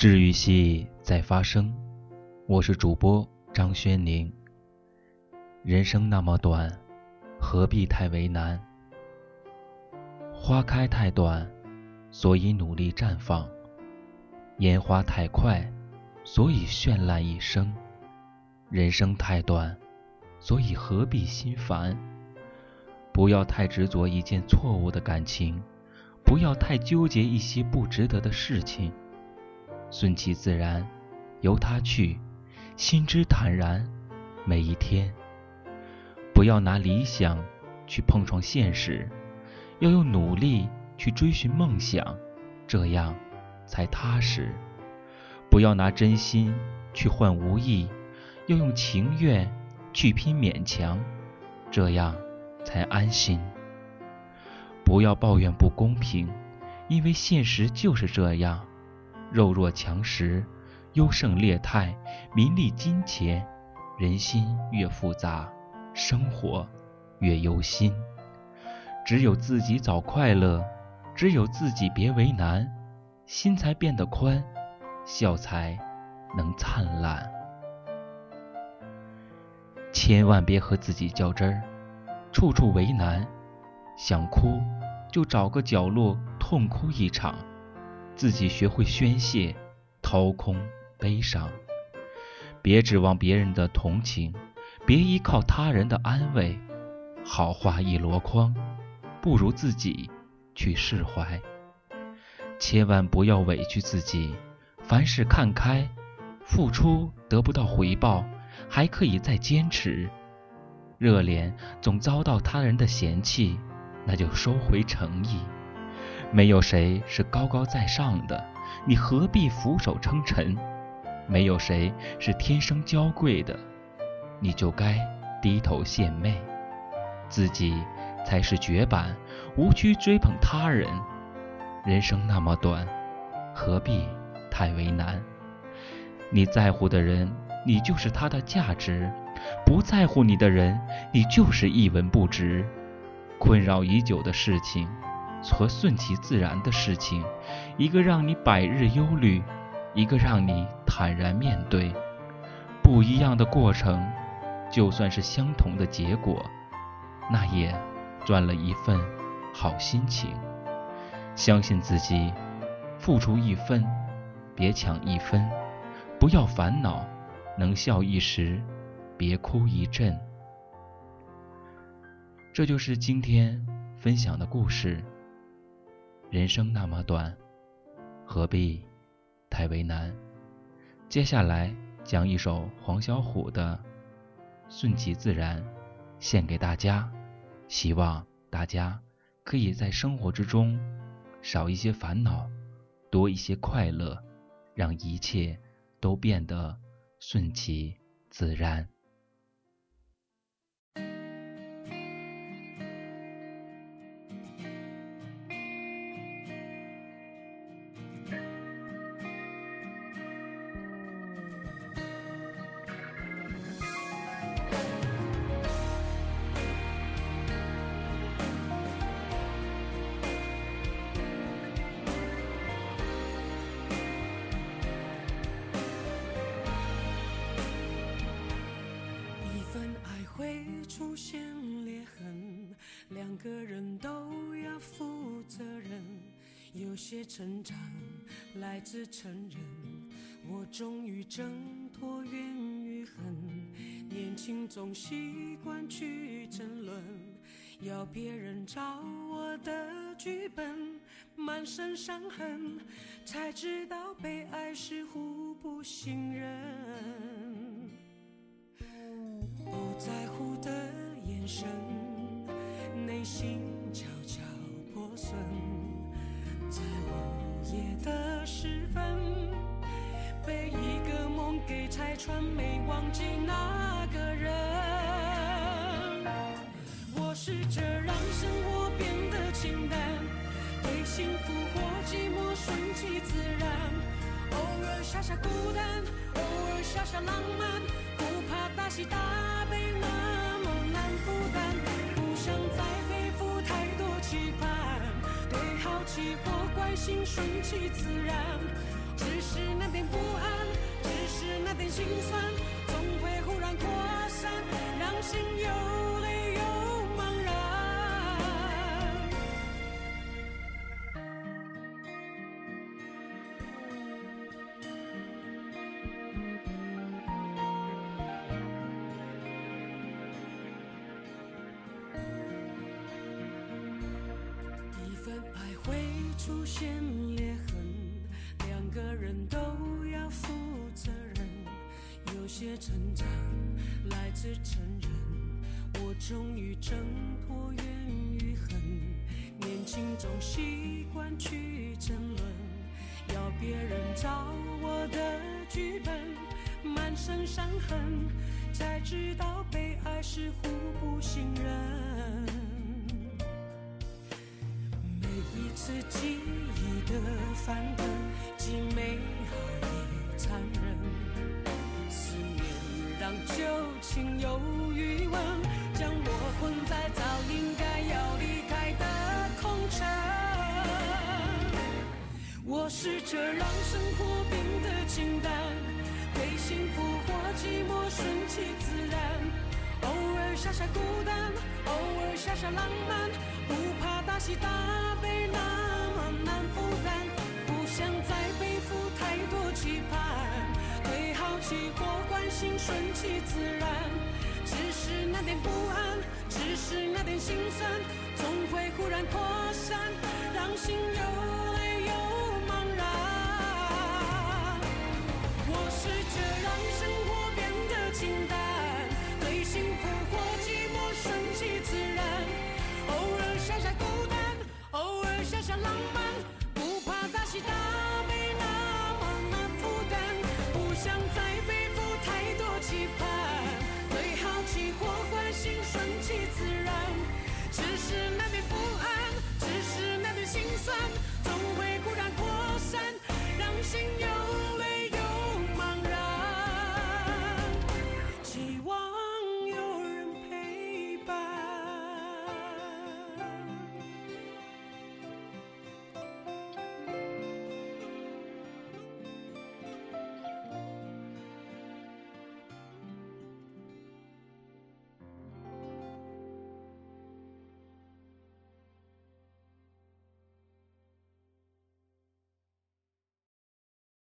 治愈系在发生，我是主播张轩宁。人生那么短，何必太为难？花开太短，所以努力绽放；烟花太快，所以绚烂一生。人生太短，所以何必心烦？不要太执着一件错误的感情，不要太纠结一些不值得的事情。顺其自然，由他去，心之坦然。每一天，不要拿理想去碰撞现实，要用努力去追寻梦想，这样才踏实。不要拿真心去换无意，要用情愿去拼勉强，这样才安心。不要抱怨不公平，因为现实就是这样。弱肉强食，优胜劣汰，名利金钱，人心越复杂，生活越忧心。只有自己找快乐，只有自己别为难，心才变得宽，笑才能灿烂。千万别和自己较真儿，处处为难，想哭就找个角落痛哭一场。自己学会宣泄，掏空悲伤，别指望别人的同情，别依靠他人的安慰。好话一箩筐，不如自己去释怀。千万不要委屈自己，凡事看开，付出得不到回报，还可以再坚持。热脸总遭到他人的嫌弃，那就收回诚意。没有谁是高高在上的，你何必俯首称臣？没有谁是天生娇贵的，你就该低头献媚。自己才是绝版，无需追捧他人。人生那么短，何必太为难？你在乎的人，你就是他的价值；不在乎你的人，你就是一文不值。困扰已久的事情。和顺其自然的事情，一个让你百日忧虑，一个让你坦然面对。不一样的过程，就算是相同的结果，那也赚了一份好心情。相信自己，付出一分，别抢一分；不要烦恼，能笑一时，别哭一阵。这就是今天分享的故事。人生那么短，何必太为难？接下来讲一首黄小琥的《顺其自然》，献给大家。希望大家可以在生活之中少一些烦恼，多一些快乐，让一切都变得顺其自然。出现裂痕，两个人都要负责任。有些成长来自承认，我终于挣脱怨与恨。年轻总习惯去争论，要别人照我的剧本，满身伤痕，才知道被爱是互不信任。不在内心悄悄破损，在午夜的时分，被一个梦给拆穿，没忘记那个人。我试着让生活变得清淡，对幸福或寂寞顺其自然，偶尔傻傻孤单，偶尔傻傻浪漫，不怕大喜大悲。期或关心，顺其自然，只是那点不安，只是那点心酸，总会忽然扩爱会出现裂痕，两个人都要负责任。有些成长来自承认，我终于挣脱怨与恨。年轻总习惯去争论，要别人找我的剧本，满身伤痕，才知道被爱是互不信任。次记忆的翻腾，既美好也残忍。思念让旧情有余温，将我困在早应该要离开的空城。我试着让生活变得清淡，对幸福或寂寞顺其自然。尔傻傻孤单，偶尔傻傻浪漫，不怕大喜大悲那么难负担，不想再背负太多期盼，对好奇或关心顺其自然，只是那点不安，只是那点心酸，总会忽然扩散，让心又累又茫然。我试着让生活变得清淡。幸福或寂寞，顺其自然。偶尔傻傻孤单，偶尔傻傻浪漫，不怕大喜大。